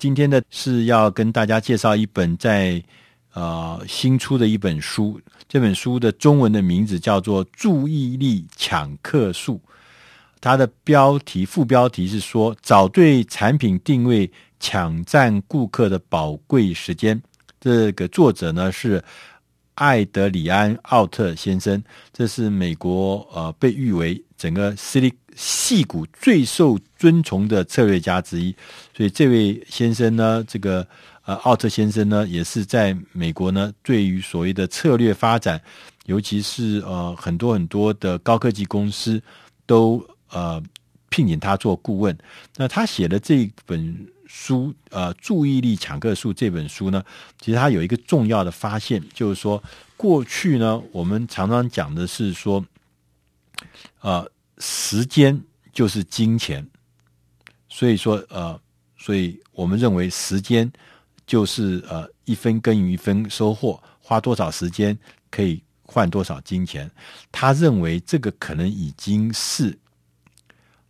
今天呢是要跟大家介绍一本在呃新出的一本书，这本书的中文的名字叫做《注意力抢客术》，它的标题副标题是说找对产品定位，抢占顾客的宝贵时间。这个作者呢是艾德里安·奥特先生，这是美国呃被誉为整个矽戏骨最受尊崇的策略家之一，所以这位先生呢，这个呃奥特先生呢，也是在美国呢，对于所谓的策略发展，尤其是呃很多很多的高科技公司都呃聘请他做顾问。那他写的这本书呃注意力抢客术这本书呢，其实他有一个重要的发现，就是说过去呢，我们常常讲的是说，呃。时间就是金钱，所以说呃，所以我们认为时间就是呃一分耕耘一分收获，花多少时间可以换多少金钱。他认为这个可能已经是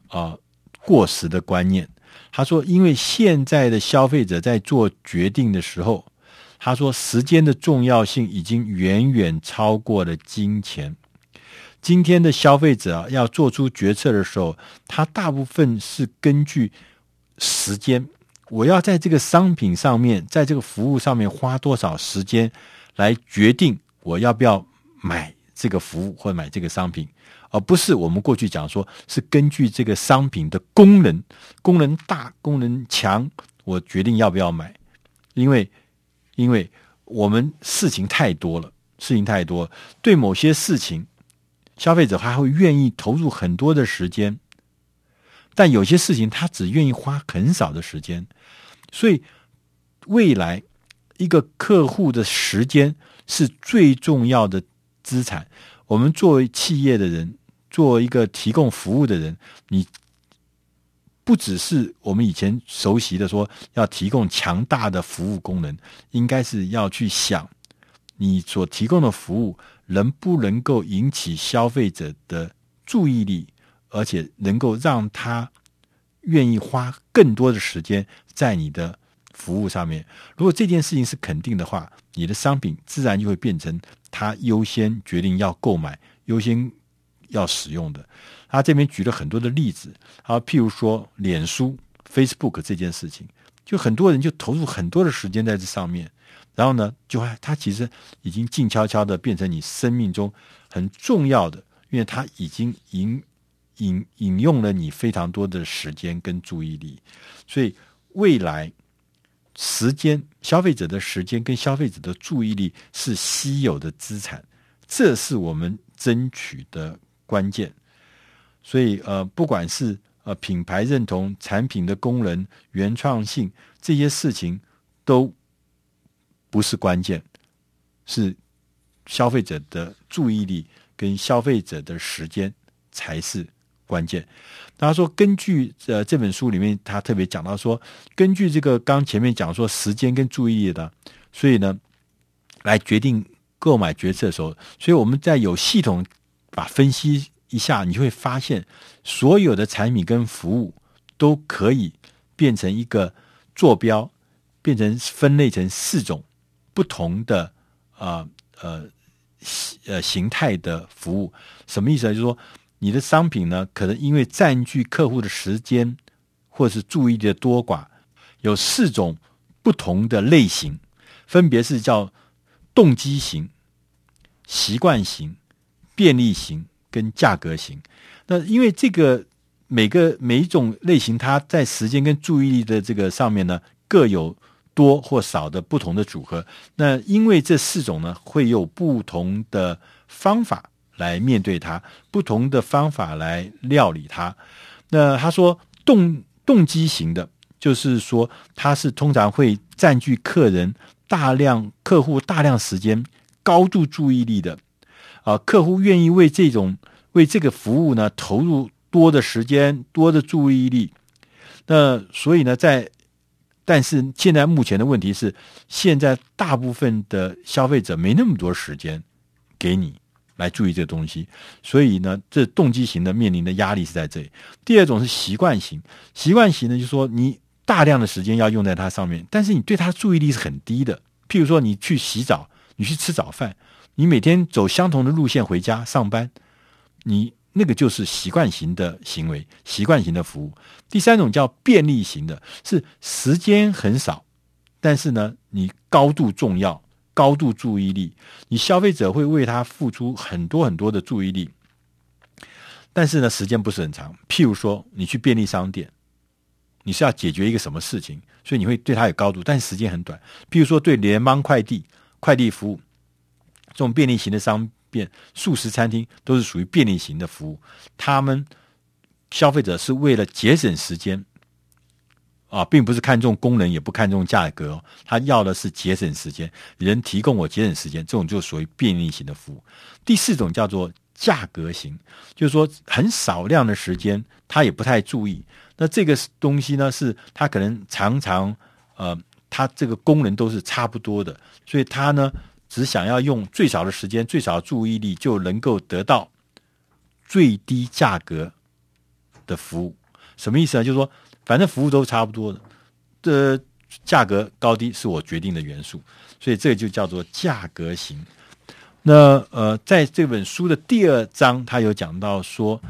啊、过时的观念。他说，因为现在的消费者在做决定的时候，他说时间的重要性已经远远超过了金钱。今天的消费者要做出决策的时候，他大部分是根据时间，我要在这个商品上面，在这个服务上面花多少时间来决定我要不要买这个服务或者买这个商品，而不是我们过去讲说是根据这个商品的功能，功能大、功能强，我决定要不要买，因为因为我们事情太多了，事情太多，对某些事情。消费者还会愿意投入很多的时间，但有些事情他只愿意花很少的时间，所以未来一个客户的时间是最重要的资产。我们作为企业的人，作为一个提供服务的人，你不只是我们以前熟悉的说要提供强大的服务功能，应该是要去想你所提供的服务。能不能够引起消费者的注意力，而且能够让他愿意花更多的时间在你的服务上面？如果这件事情是肯定的话，你的商品自然就会变成他优先决定要购买、优先要使用的。他这边举了很多的例子，啊，譬如说脸书 （Facebook） 这件事情，就很多人就投入很多的时间在这上面。然后呢，就它其实已经静悄悄的变成你生命中很重要的，因为它已经引引引用了你非常多的时间跟注意力，所以未来时间、消费者的时间跟消费者的注意力是稀有的资产，这是我们争取的关键。所以呃，不管是呃品牌认同、产品的功能、原创性这些事情都。不是关键，是消费者的注意力跟消费者的时间才是关键。他说，根据呃这本书里面，他特别讲到说，根据这个刚前面讲说时间跟注意力的，所以呢，来决定购买决策的时候，所以我们在有系统把分析一下，你会发现，所有的产品跟服务都可以变成一个坐标，变成分类成四种。不同的啊呃呃形态的服务，什么意思呢？就是说，你的商品呢，可能因为占据客户的时间或者是注意力的多寡，有四种不同的类型，分别是叫动机型、习惯型、便利型跟价格型。那因为这个每个每一种类型，它在时间跟注意力的这个上面呢，各有。多或少的不同的组合，那因为这四种呢，会有不同的方法来面对它，不同的方法来料理它。那他说动动机型的，就是说它是通常会占据客人大量客户大量时间、高度注意力的啊，客户愿意为这种为这个服务呢投入多的时间、多的注意力。那所以呢，在但是现在目前的问题是，现在大部分的消费者没那么多时间给你来注意这东西，所以呢，这动机型的面临的压力是在这里。第二种是习惯型，习惯型呢，就是说你大量的时间要用在它上面，但是你对它注意力是很低的。譬如说，你去洗澡，你去吃早饭，你每天走相同的路线回家上班，你那个就是习惯型的行为，习惯型的服务。第三种叫便利型的，是时间很少，但是呢，你高度重要，高度注意力，你消费者会为它付出很多很多的注意力。但是呢，时间不是很长。譬如说，你去便利商店，你是要解决一个什么事情，所以你会对它有高度，但是时间很短。譬如说，对联邦快递快递服务这种便利型的商便素食餐厅，都是属于便利型的服务。他们消费者是为了节省时间啊，并不是看重功能，也不看重价格。他要的是节省时间，人提供我节省时间，这种就属于便利型的服务。第四种叫做。价格型，就是说很少量的时间，他也不太注意。那这个东西呢，是他可能常常呃，他这个功能都是差不多的，所以他呢只想要用最少的时间、最少的注意力，就能够得到最低价格的服务。什么意思呢？就是说，反正服务都差不多的，的价格高低是我决定的元素，所以这个就叫做价格型。那呃，在这本书的第二章，他有讲到说，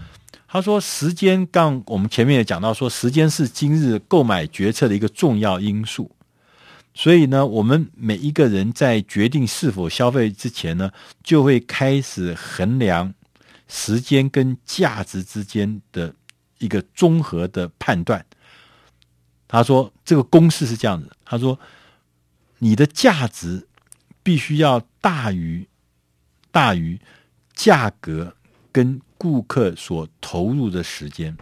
他说时间刚我们前面也讲到说，时间是今日购买决策的一个重要因素。所以呢，我们每一个人在决定是否消费之前呢，就会开始衡量时间跟价值之间的一个综合的判断。他说这个公式是这样子，他说你的价值必须要大于。大于价格跟顾客所投入的时间，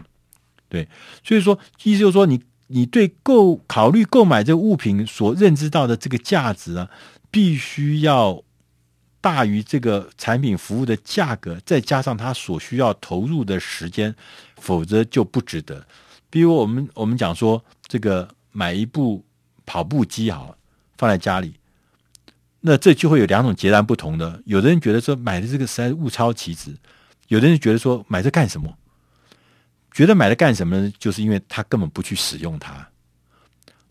对，所以说意思就是说你，你对购考虑购买这个物品所认知到的这个价值啊，必须要大于这个产品服务的价格，再加上他所需要投入的时间，否则就不值得。比如我们我们讲说，这个买一部跑步机好，放在家里。那这就会有两种截然不同的。有的人觉得说买的这个实在是物超其值，有的人觉得说买这干什么？觉得买了干什么呢？就是因为他根本不去使用它。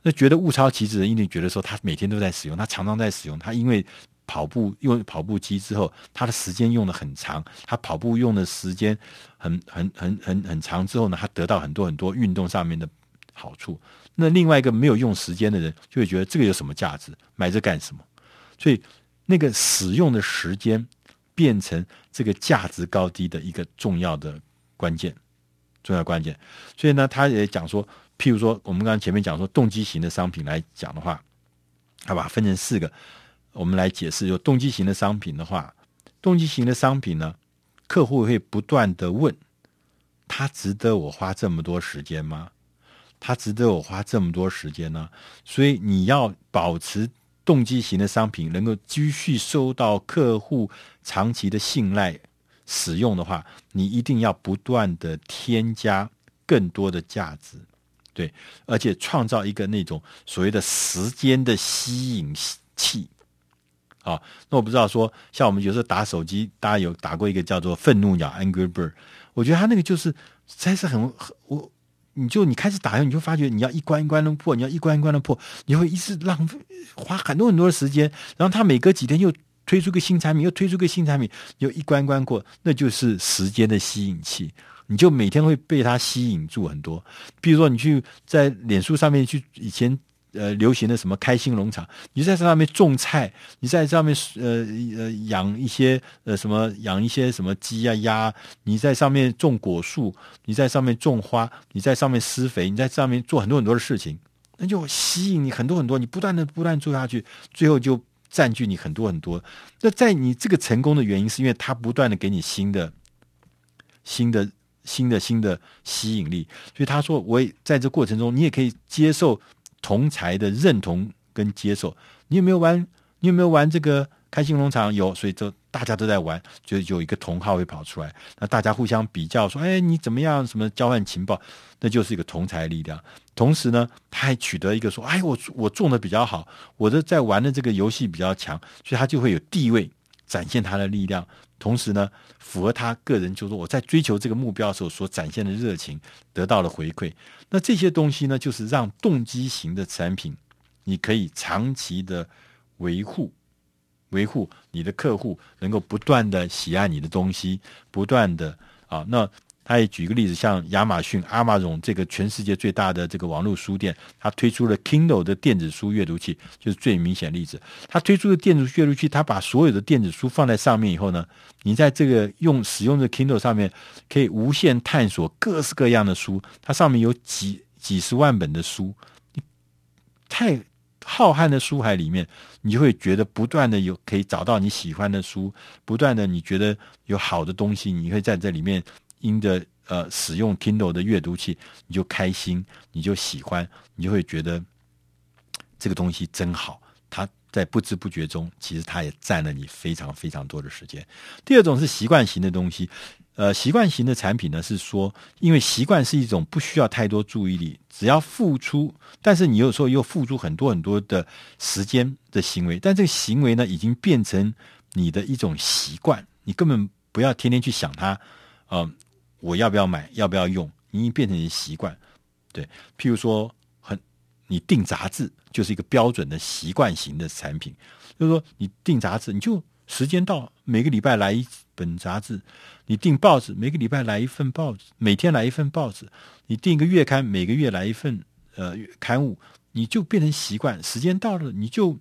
那觉得物超其值的，一定觉得说他每天都在使用，他常常在使用。他因为跑步用跑步机之后，他的时间用得很长，他跑步用的时间很很很很很长之后呢，他得到很多很多运动上面的好处。那另外一个没有用时间的人，就会觉得这个有什么价值？买这干什么？所以，那个使用的时间变成这个价值高低的一个重要的关键，重要关键。所以呢，他也讲说，譬如说，我们刚刚前面讲说，动机型的商品来讲的话，好吧，分成四个，我们来解释。有动机型的商品的话，动机型的商品呢，客户会不断的问：他值得我花这么多时间吗？他值得我花这么多时间呢？所以你要保持。动机型的商品能够继续受到客户长期的信赖使用的话，你一定要不断的添加更多的价值，对，而且创造一个那种所谓的时间的吸引器。啊，那我不知道说，像我们有时候打手机，大家有打过一个叫做愤怒鸟 （Angry Bird），我觉得它那个就是实在是很很我。你就你开始打游，你就发觉你要一关一关的破，你要一关一关的破，你会一直浪费花很多很多的时间。然后他每隔几天又推出个新产品，又推出个新产品，又一关关过，那就是时间的吸引器。你就每天会被它吸引住很多。比如说你去在脸书上面去以前。呃，流行的什么开心农场？你在上面种菜，你在上面呃呃养一些呃什么养一些什么鸡啊鸭？你在上面种果树，你在上面种花，你在上面施肥，你在上面做很多很多的事情，那就吸引你很多很多，你不断的不断做下去，最后就占据你很多很多。那在你这个成功的原因，是因为他不断的给你新的、新的、新的、新的吸引力。所以他说，我也在这过程中，你也可以接受。同才的认同跟接受，你有没有玩？你有没有玩这个开心农场？有，所以就大家都在玩，就有一个同好会跑出来，那大家互相比较说：“哎，你怎么样？什么交换情报？”那就是一个同才力量。同时呢，他还取得一个说：“哎，我我中的比较好，我的在玩的这个游戏比较强，所以他就会有地位，展现他的力量，同时呢，符合他个人，就是说我在追求这个目标的时候所展现的热情得到了回馈。那这些东西呢，就是让动机型的产品，你可以长期的维护，维护你的客户能够不断的喜爱你的东西，不断的啊，那。他也举一个例子，像亚马逊、阿玛总这个全世界最大的这个网络书店，他推出了 Kindle 的电子书阅读器，就是最明显例子。他推出的电子阅读器，他把所有的电子书放在上面以后呢，你在这个用使用的 Kindle 上面，可以无限探索各式各样的书。它上面有几几十万本的书，太浩瀚的书海里面，你就会觉得不断的有可以找到你喜欢的书，不断的你觉得有好的东西，你会在这里面。因着呃使用 Kindle 的阅读器，你就开心，你就喜欢，你就会觉得这个东西真好。它在不知不觉中，其实它也占了你非常非常多的时间。第二种是习惯型的东西，呃，习惯型的产品呢，是说，因为习惯是一种不需要太多注意力，只要付出，但是你有时候又付出很多很多的时间的行为，但这个行为呢，已经变成你的一种习惯，你根本不要天天去想它，嗯、呃。我要不要买？要不要用？你已经变成一个习惯，对。譬如说，很你订杂志就是一个标准的习惯型的产品。就是说，你订杂志，你就时间到，每个礼拜来一本杂志；你订报纸，每个礼拜来一份报纸，每天来一份报纸；你订一个月刊，每个月来一份呃刊物，你就变成习惯。时间到了，你就。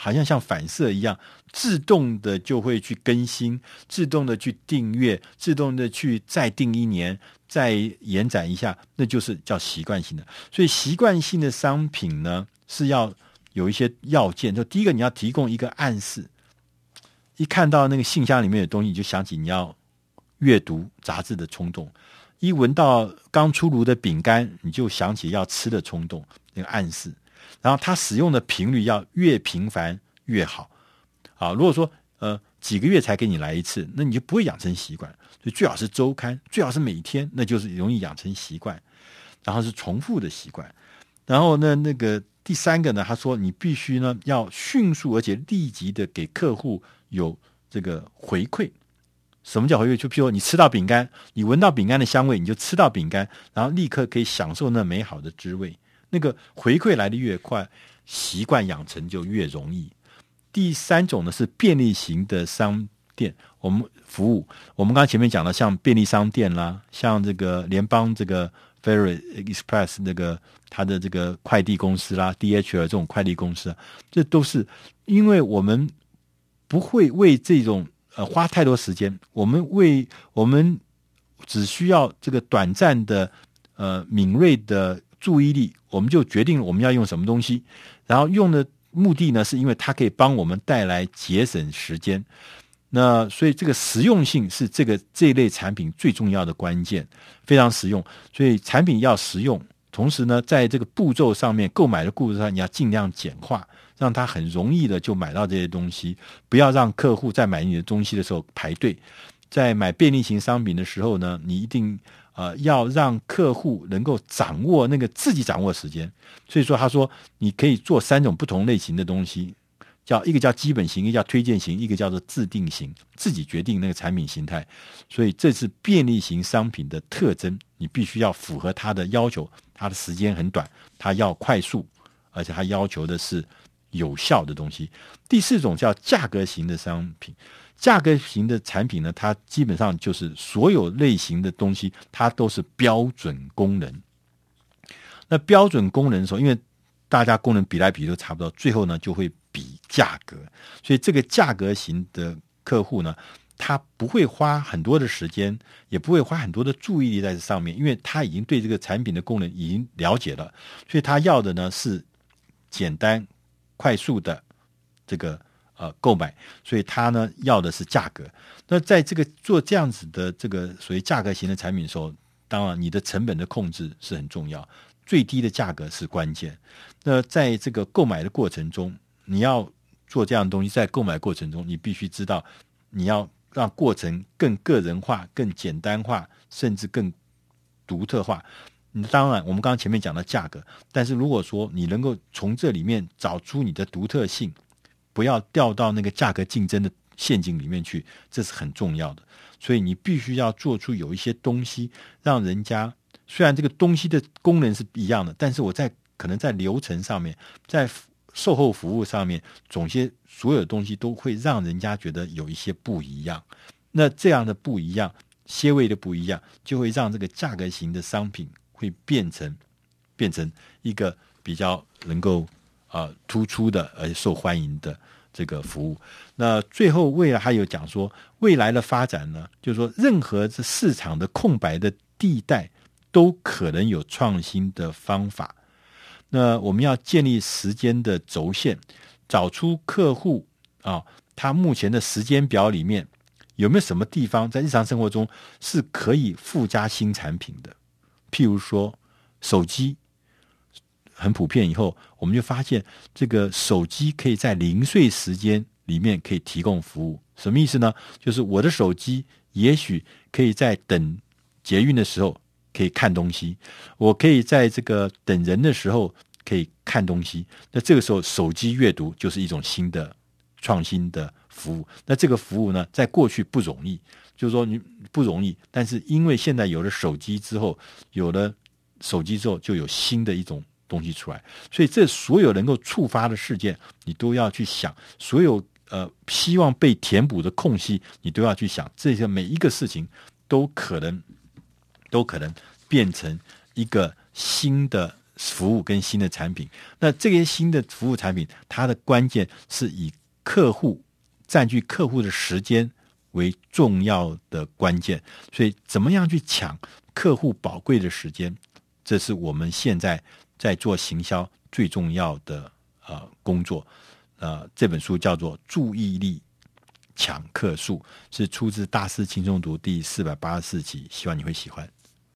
好像像反射一样，自动的就会去更新，自动的去订阅，自动的去再订一年，再延展一下，那就是叫习惯性的。所以习惯性的商品呢，是要有一些要件。就第一个，你要提供一个暗示，一看到那个信箱里面的东西，你就想起你要阅读杂志的冲动；一闻到刚出炉的饼干，你就想起要吃的冲动，那个暗示。然后它使用的频率要越频繁越好，啊，如果说呃几个月才给你来一次，那你就不会养成习惯。所以最好是周刊，最好是每天，那就是容易养成习惯。然后是重复的习惯。然后呢，那个第三个呢，他说你必须呢要迅速而且立即的给客户有这个回馈。什么叫回馈？就譬如你吃到饼干，你闻到饼干的香味，你就吃到饼干，然后立刻可以享受那美好的滋味。那个回馈来的越快，习惯养成就越容易。第三种呢是便利型的商店，我们服务，我们刚才前面讲的，像便利商店啦，像这个联邦这个 Ferry Express 那个它的这个快递公司啦，DHL 这种快递公司，这都是因为我们不会为这种呃花太多时间，我们为我们只需要这个短暂的呃敏锐的。注意力，我们就决定我们要用什么东西，然后用的目的呢，是因为它可以帮我们带来节省时间。那所以这个实用性是这个这一类产品最重要的关键，非常实用。所以产品要实用，同时呢，在这个步骤上面，购买的步骤上，你要尽量简化，让他很容易的就买到这些东西，不要让客户在买你的东西的时候排队。在买便利型商品的时候呢，你一定。呃，要让客户能够掌握那个自己掌握时间，所以说他说你可以做三种不同类型的东西，叫一个叫基本型，一个叫推荐型，一个叫做自定型，自己决定那个产品形态。所以这是便利型商品的特征，你必须要符合它的要求，它的时间很短，它要快速，而且它要求的是有效的东西。第四种叫价格型的商品。价格型的产品呢，它基本上就是所有类型的东西，它都是标准功能。那标准功能的时候，因为大家功能比来比去都差不多，最后呢就会价格。所以这个价格型的客户呢，他不会花很多的时间，也不会花很多的注意力在这上面，因为他已经对这个产品的功能已经了解了，所以他要的呢是简单快速的这个。呃，购买，所以他呢要的是价格。那在这个做这样子的这个属于价格型的产品的时候，当然你的成本的控制是很重要，最低的价格是关键。那在这个购买的过程中，你要做这样的东西，在购买过程中，你必须知道你要让过程更个人化、更简单化，甚至更独特化。你当然，我们刚刚前面讲的价格，但是如果说你能够从这里面找出你的独特性。不要掉到那个价格竞争的陷阱里面去，这是很重要的。所以你必须要做出有一些东西，让人家虽然这个东西的功能是一样的，但是我在可能在流程上面，在售后服务上面，总些所有东西都会让人家觉得有一些不一样。那这样的不一样，些微的不一样，就会让这个价格型的商品会变成变成一个比较能够啊、突出的而且受欢迎的这个服务。那最后未来还有讲说，未来的发展呢，就是说任何这市场的空白的地带都可能有创新的方法。那我们要建立时间的轴线，找出客户啊，他目前的时间表里面。有没有什么地方在日常生活中是可以附加新产品的？譬如说手机很普遍，以后我们就发现这个手机可以在零碎时间里面可以提供服务。什么意思呢？就是我的手机也许可以在等捷运的时候可以看东西，我可以在这个等人的时候可以看东西。那这个时候手机阅读就是一种新的创新的。服务，那这个服务呢，在过去不容易，就是说你不容易，但是因为现在有了手机之后，有了手机之后，就有新的一种东西出来，所以这所有能够触发的事件，你都要去想；所有呃希望被填补的空隙，你都要去想。这些每一个事情都可能都可能变成一个新的服务跟新的产品。那这些新的服务产品，它的关键是以客户。占据客户的时间为重要的关键，所以怎么样去抢客户宝贵的时间，这是我们现在在做行销最重要的呃工作。呃，这本书叫做《注意力抢客术》，是出自《大师轻松读》第四百八十四集，希望你会喜欢。